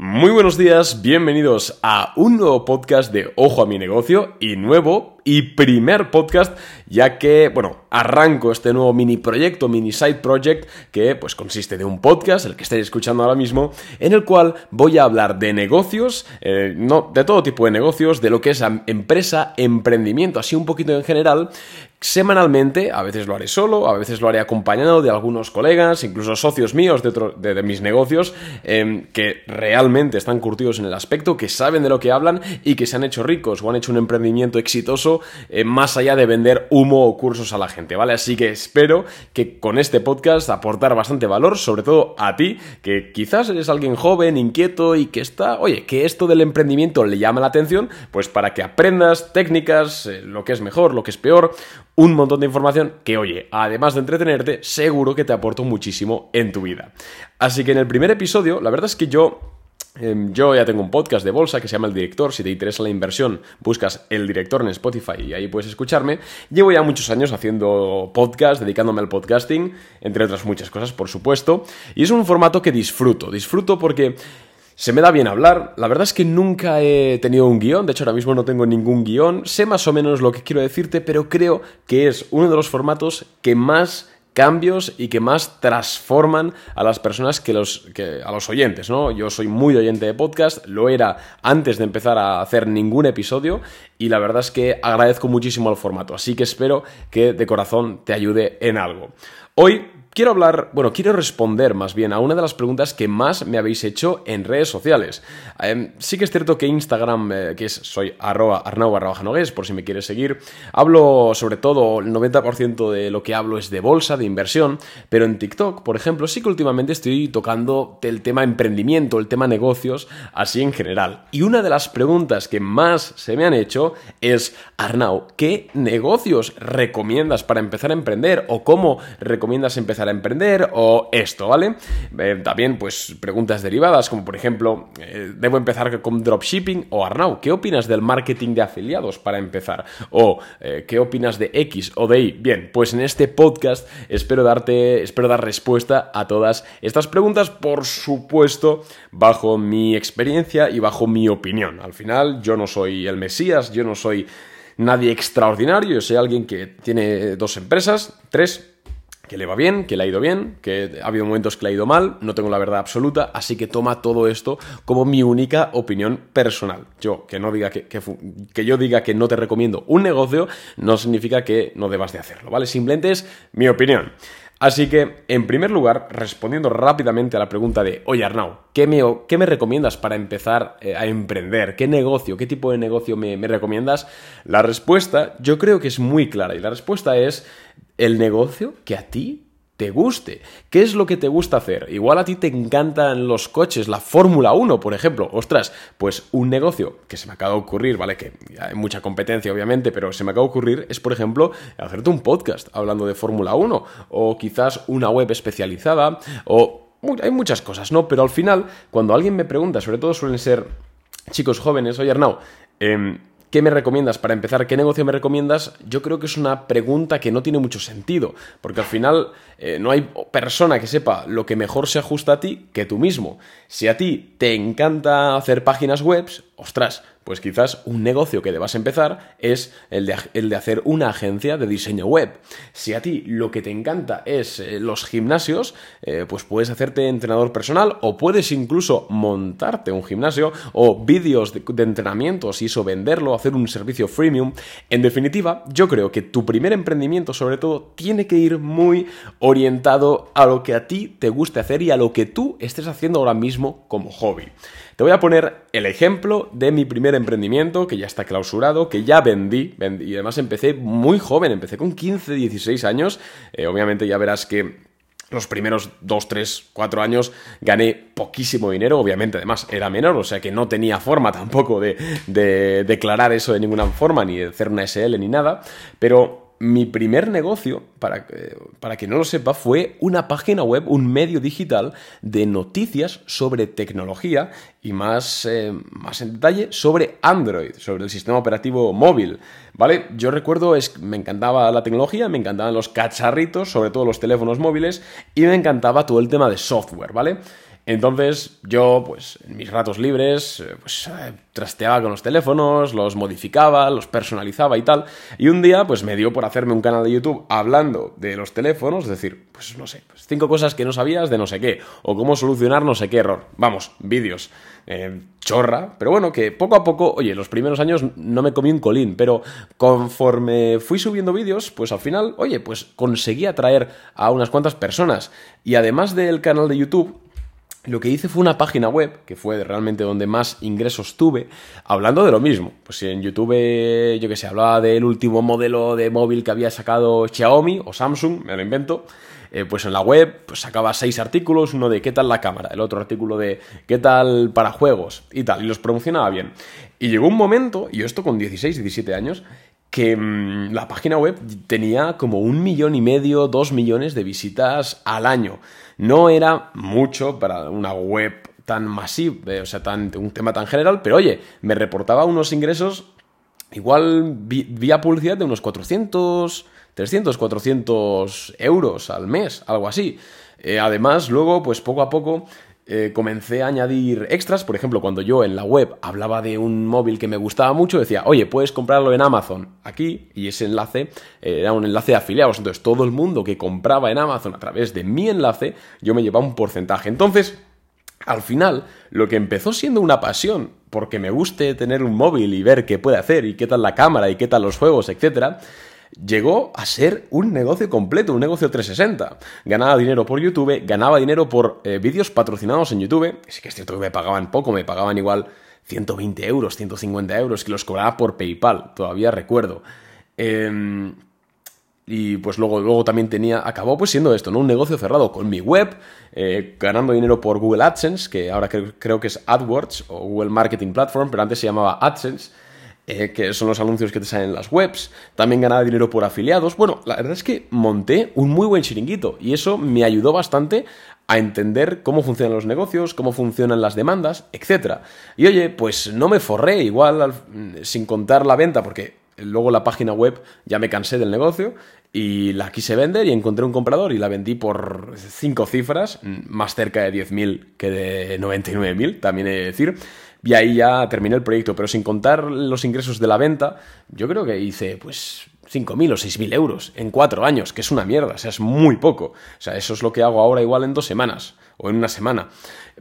Muy buenos días, bienvenidos a un nuevo podcast de Ojo a mi negocio y nuevo y primer podcast ya que, bueno, arranco este nuevo mini proyecto, mini side project que pues consiste de un podcast, el que estáis escuchando ahora mismo, en el cual voy a hablar de negocios, eh, no, de todo tipo de negocios, de lo que es empresa, emprendimiento, así un poquito en general, semanalmente, a veces lo haré solo, a veces lo haré acompañado de algunos colegas, incluso socios míos de, de, mis negocios, em, que realmente están curtidos en el aspecto, que saben de lo que hablan y que se han hecho ricos o han hecho un emprendimiento exitoso eh, más allá de vender humo o cursos a la gente, ¿vale? Así que espero que con este podcast aportar bastante valor, sobre todo a ti, que quizás eres alguien joven, inquieto y que está, oye, que esto del emprendimiento le llama la atención, pues para que aprendas técnicas, eh, lo que es mejor, lo que es peor, un montón de información que, oye, además de entretenerte, seguro que te aporto muchísimo en tu vida. Así que en el primer episodio, la verdad es que yo yo ya tengo un podcast de bolsa que se llama El Director. Si te interesa la inversión, buscas El Director en Spotify y ahí puedes escucharme. Llevo ya muchos años haciendo podcast, dedicándome al podcasting, entre otras muchas cosas, por supuesto. Y es un formato que disfruto. Disfruto porque se me da bien hablar, la verdad es que nunca he tenido un guion, de hecho ahora mismo no tengo ningún guion, sé más o menos lo que quiero decirte, pero creo que es uno de los formatos que más cambios y que más transforman a las personas que los que, a los oyentes, ¿no? Yo soy muy oyente de podcast, lo era antes de empezar a hacer ningún episodio y la verdad es que agradezco muchísimo el formato, así que espero que de corazón te ayude en algo. Hoy quiero hablar, bueno, quiero responder más bien a una de las preguntas que más me habéis hecho en redes sociales. Em, sí que es cierto que Instagram, eh, que es soy arroba arnau barra por si me quieres seguir, hablo sobre todo, el 90% de lo que hablo es de bolsa, de inversión, pero en TikTok, por ejemplo, sí que últimamente estoy tocando el tema emprendimiento, el tema negocios, así en general. Y una de las preguntas que más se me han hecho es, Arnau, ¿qué negocios recomiendas para empezar a emprender o cómo recomiendas empezar emprender o esto, ¿vale? Eh, también, pues, preguntas derivadas, como por ejemplo, eh, ¿debo empezar con dropshipping? O Arnau, ¿qué opinas del marketing de afiliados para empezar? O, eh, ¿qué opinas de X o de Y? Bien, pues en este podcast espero darte, espero dar respuesta a todas estas preguntas, por supuesto, bajo mi experiencia y bajo mi opinión. Al final, yo no soy el Mesías, yo no soy nadie extraordinario, yo soy alguien que tiene dos empresas, tres, que le va bien, que le ha ido bien, que ha habido momentos que le ha ido mal, no tengo la verdad absoluta, así que toma todo esto como mi única opinión personal. Yo, que no diga que, que, yo diga que no te recomiendo un negocio, no significa que no debas de hacerlo, ¿vale? Simplemente es mi opinión. Así que, en primer lugar, respondiendo rápidamente a la pregunta de, oye Arnau, ¿qué me, qué me recomiendas para empezar eh, a emprender? ¿Qué negocio, qué tipo de negocio me, me recomiendas? La respuesta yo creo que es muy clara y la respuesta es el negocio que a ti te guste. ¿Qué es lo que te gusta hacer? Igual a ti te encantan los coches, la Fórmula 1, por ejemplo. Ostras, pues un negocio que se me acaba de ocurrir, ¿vale? Que hay mucha competencia, obviamente, pero se me acaba de ocurrir es, por ejemplo, hacerte un podcast hablando de Fórmula 1 o quizás una web especializada o... Hay muchas cosas, ¿no? Pero al final, cuando alguien me pregunta, sobre todo suelen ser chicos jóvenes, oye Arnau, eh, ¿Qué me recomiendas para empezar? ¿Qué negocio me recomiendas? Yo creo que es una pregunta que no tiene mucho sentido, porque al final eh, no hay persona que sepa lo que mejor se ajusta a ti que tú mismo. Si a ti te encanta hacer páginas web, ostras, pues quizás un negocio que debas empezar es el de, hacer una agencia de diseño web. Si a ti lo que te encanta es eh, los gimnasios, eh, pues puedes hacerte entrenador personal o puedes incluso montarte un gimnasio o vídeos de, de entrenamientos y eso venderlo, hacer un servicio freemium. En definitiva, yo creo que tu primer emprendimiento sobre todo tiene que ir muy orientado a lo que a ti te guste hacer y a lo que tú estés haciendo ahora mismo como hobby. Te voy a poner el ejemplo de mi primer emprendimiento, que ya está clausurado, que ya vendí, y además empecé muy joven, empecé con 15, 16 años. Eh, obviamente ya verás que los primeros 2, 3, 4 años gané poquísimo dinero, obviamente además era menor, o sea que no tenía forma tampoco de, de declarar eso de ninguna forma, ni de hacer una SL ni nada, pero mi primer negocio, para, para que no lo sepa, fue una página web, un medio digital de noticias sobre tecnología y más, eh, más en detalle sobre Android, sobre el sistema operativo móvil. ¿Vale? Yo recuerdo, es, me encantaba la tecnología, me encantaban los cacharritos, sobre todo los teléfonos móviles, y me encantaba todo el tema de software, ¿vale? Entonces yo, pues en mis ratos libres, eh, pues eh, trasteaba con los teléfonos, los modificaba, los personalizaba y tal. Y un día, pues me dio por hacerme un canal de YouTube hablando de los teléfonos, es decir, pues no sé, pues, cinco cosas que no sabías de no sé qué, o cómo solucionar no sé qué error. Vamos, vídeos. Eh, chorra, pero bueno, que poco a poco, oye, los primeros años no me comí un colín, pero conforme fui subiendo vídeos, pues al final, oye, pues conseguí atraer a unas cuantas personas. Y además del canal de YouTube, lo que hice fue una página web, que fue realmente donde más ingresos tuve, hablando de lo mismo. Pues en YouTube, yo que sé, hablaba del último modelo de móvil que había sacado Xiaomi o Samsung, me lo invento, eh, pues en la web pues sacaba seis artículos, uno de qué tal la cámara, el otro artículo de qué tal para juegos y tal, y los promocionaba bien. Y llegó un momento, y esto con 16, 17 años, que mm, la página web tenía como un millón y medio, dos millones de visitas al año. No era mucho para una web tan masiva, eh, o sea, un tema tan general, pero oye, me reportaba unos ingresos igual vía publicidad de unos 400, 300, 400 euros al mes, algo así. Eh, además, luego, pues poco a poco eh, comencé a añadir extras. Por ejemplo, cuando yo en la web hablaba de un móvil que me gustaba mucho, decía, oye, puedes comprarlo en Amazon aquí, y ese enlace eh, era un enlace de afiliados. Entonces, todo el mundo que compraba en Amazon a través de mi enlace, yo me llevaba un porcentaje. Entonces, al final, lo que empezó siendo una pasión, porque me guste tener un móvil y ver qué puede hacer, y qué tal la cámara, y qué tal los juegos, etcétera, llegó a ser un negocio completo, un negocio 360. Ganaba dinero por YouTube, ganaba dinero por eh, vídeos patrocinados en YouTube. Sí que es cierto que me pagaban poco, me pagaban igual 120 euros, 150 euros, que los cobraba por PayPal, todavía recuerdo. Em, y pues luego, luego también tenía, acabó pues siendo esto, ¿no? Un negocio cerrado con mi web, eh, ganando dinero por Google AdSense, que ahora creo que es AdWords o Google Marketing Platform, pero antes se llamaba AdSense eh, que son los anuncios que te salen en las webs, también ganaba dinero por afiliados. Bueno, la verdad es que monté un muy buen chiringuito y eso me ayudó bastante a entender cómo funcionan los negocios, cómo funcionan las demandas, etc. Y oye, pues no me forré igual sin contar la venta, porque luego la página web ya me cansé del negocio y la quise vender y encontré un comprador y la vendí por cinco cifras, más cerca de 10.000 que de 99.000, también he de decir y ahí ya terminé el proyecto, pero sin contar los ingresos de la venta, yo creo que hice pues 5.000 o 6.000 euros en cuatro años, que es una mierda, o sea, es muy poco. O sea, eso es lo que hago ahora igual en dos semanas o en una semana.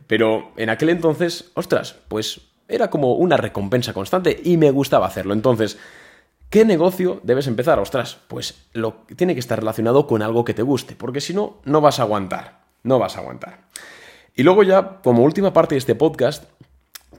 Pero en aquel entonces, ostras, pues era como una recompensa constante y me gustaba hacerlo. Entonces, ¿qué negocio debes empezar? Ostras, pues lo, tiene que estar relacionado con algo que te guste, porque si no, no vas a aguantar. No vas a aguantar. Y luego ya, como última parte de este podcast,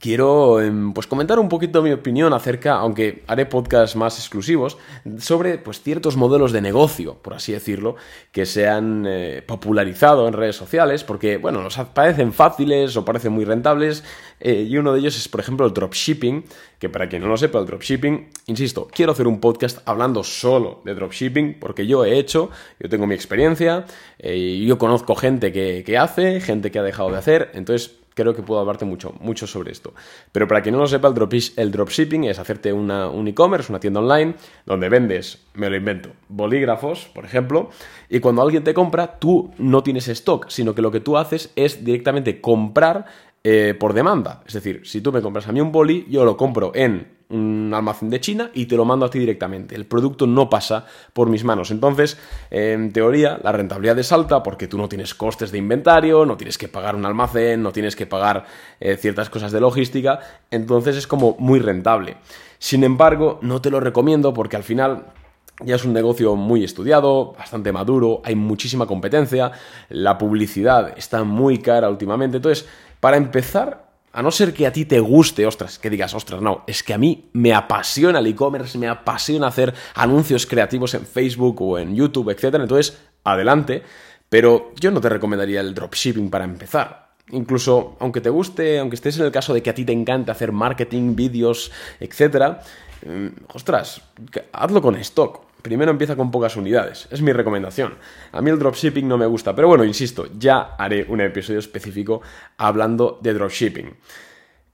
quiero em, pues comentar un poquito mi opinión acerca, aunque haré podcasts más exclusivos, sobre pues ciertos modelos de negocio, por así decirlo, que se han eh, popularizado en redes sociales, porque bueno, nos parecen fáciles o parecen muy rentables, eh, y uno de ellos es por ejemplo el dropshipping, que para quien no lo sepa, el dropshipping, insisto, quiero hacer un podcast hablando solo de dropshipping, porque yo he hecho, yo tengo mi experiencia, eh, yo conozco gente que, que hace, gente que ha dejado de hacer, entonces creo que puedo hablarte mucho, mucho sobre esto. Pero para quien no lo sepa, el, dropshipping es hacerte una, un e-commerce, una tienda online, donde vendes, me lo invento, bolígrafos, por ejemplo, y cuando alguien te compra, tú no tienes stock, sino que lo que tú haces es directamente comprar eh, por demanda. Es decir, si tú me compras a mí un boli, yo lo compro en un almacén de China y te lo mando a ti directamente. El producto no pasa por mis manos. Entonces, en teoría, la rentabilidad es alta porque tú no tienes costes de inventario, no tienes que pagar un almacén, no tienes que pagar eh, ciertas cosas de logística. Entonces es como muy rentable. Sin embargo, no te lo recomiendo porque al final ya es un negocio muy estudiado, bastante maduro, hay muchísima competencia, la publicidad está muy cara últimamente. Entonces, para empezar, a no ser que a ti te guste, ostras, que digas, ostras, no, es que a mí me apasiona el e-commerce, me apasiona hacer anuncios creativos en Facebook o en YouTube, etc. Entonces, adelante, pero yo no te recomendaría el dropshipping para empezar. Incluso, aunque te guste, aunque estés en el caso de que a ti te encante hacer marketing, vídeos, etc., mm, ostras, hazlo con stock primero empieza con pocas unidades. Es mi recomendación. A mí el dropshipping no me gusta, pero bueno, insisto, ya haré un episodio específico hablando de dropshipping.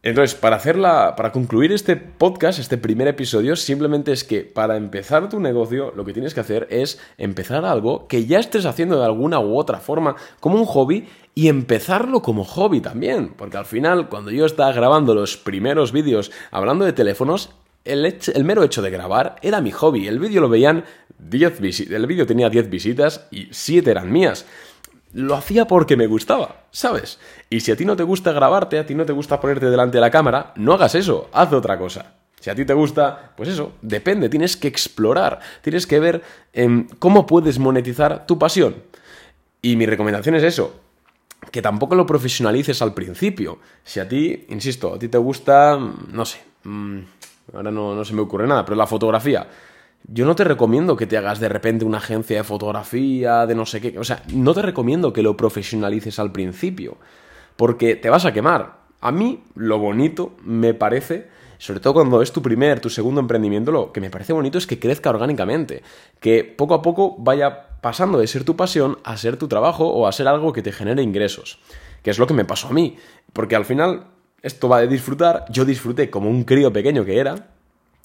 Entonces, para hacerla, para concluir este podcast, este primer episodio, simplemente es que para empezar tu negocio, lo que tienes que hacer es empezar algo que ya estés haciendo de alguna u otra forma, como un hobby, y empezarlo como hobby también. Porque al final, cuando yo estaba grabando los primeros vídeos hablando de teléfonos, el, mero hecho de grabar era mi hobby. El vídeo lo veían 10 visitas. El vídeo tenía 10 visitas y 7 eran mías lo hacía porque me gustaba, ¿sabes? Y si a ti no te gusta grabarte, a ti no te gusta ponerte delante de la cámara, no hagas eso, haz otra cosa. Si a ti te gusta, pues eso, depende, tienes que explorar, tienes que ver em, cómo puedes monetizar tu pasión. Y mi recomendación es eso, que tampoco lo profesionalices al principio. Si a ti, insisto, a ti te gusta, no sé, mm, ahora no, no se me ocurre nada, pero la fotografía, yo no te recomiendo que te hagas de repente una agencia de fotografía, de no sé qué. O sea, no te recomiendo que lo profesionalices al principio, porque te vas a quemar. A mí lo bonito me parece, sobre todo cuando es tu primer, tu segundo emprendimiento, lo que me parece bonito es que crezca orgánicamente, que poco a poco vaya pasando de ser tu pasión a ser tu trabajo o a ser algo que te genere ingresos, que es lo que me pasó a mí, porque al final esto va de disfrutar, yo disfruté como un crío pequeño que era,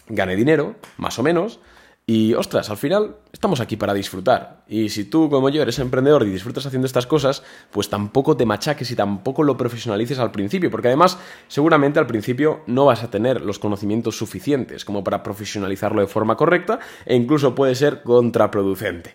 gané dinero, más o menos, y ostras, al final estamos aquí para disfrutar. Y si tú, como yo, eres emprendedor y disfrutas haciendo estas cosas, pues tampoco te machaques y tampoco lo profesionalices al principio, porque además seguramente al principio no vas a tener los conocimientos suficientes como para profesionalizarlo de forma correcta e incluso puede ser contraproducente.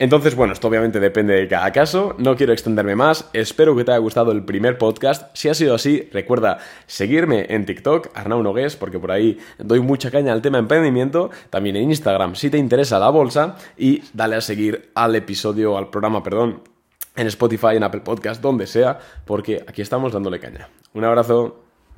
Entonces, bueno, esto obviamente depende de cada caso, no quiero extenderme más, espero que te haya gustado el primer podcast, si ha sido así, recuerda seguirme en TikTok, Arnau Nogués, porque por ahí doy mucha caña al tema emprendimiento, también en Instagram si te interesa la bolsa. Y dale a seguir al episodio, al programa, perdón, en Spotify, en Apple Podcast, donde sea, porque aquí estamos dándole caña. Un abrazo.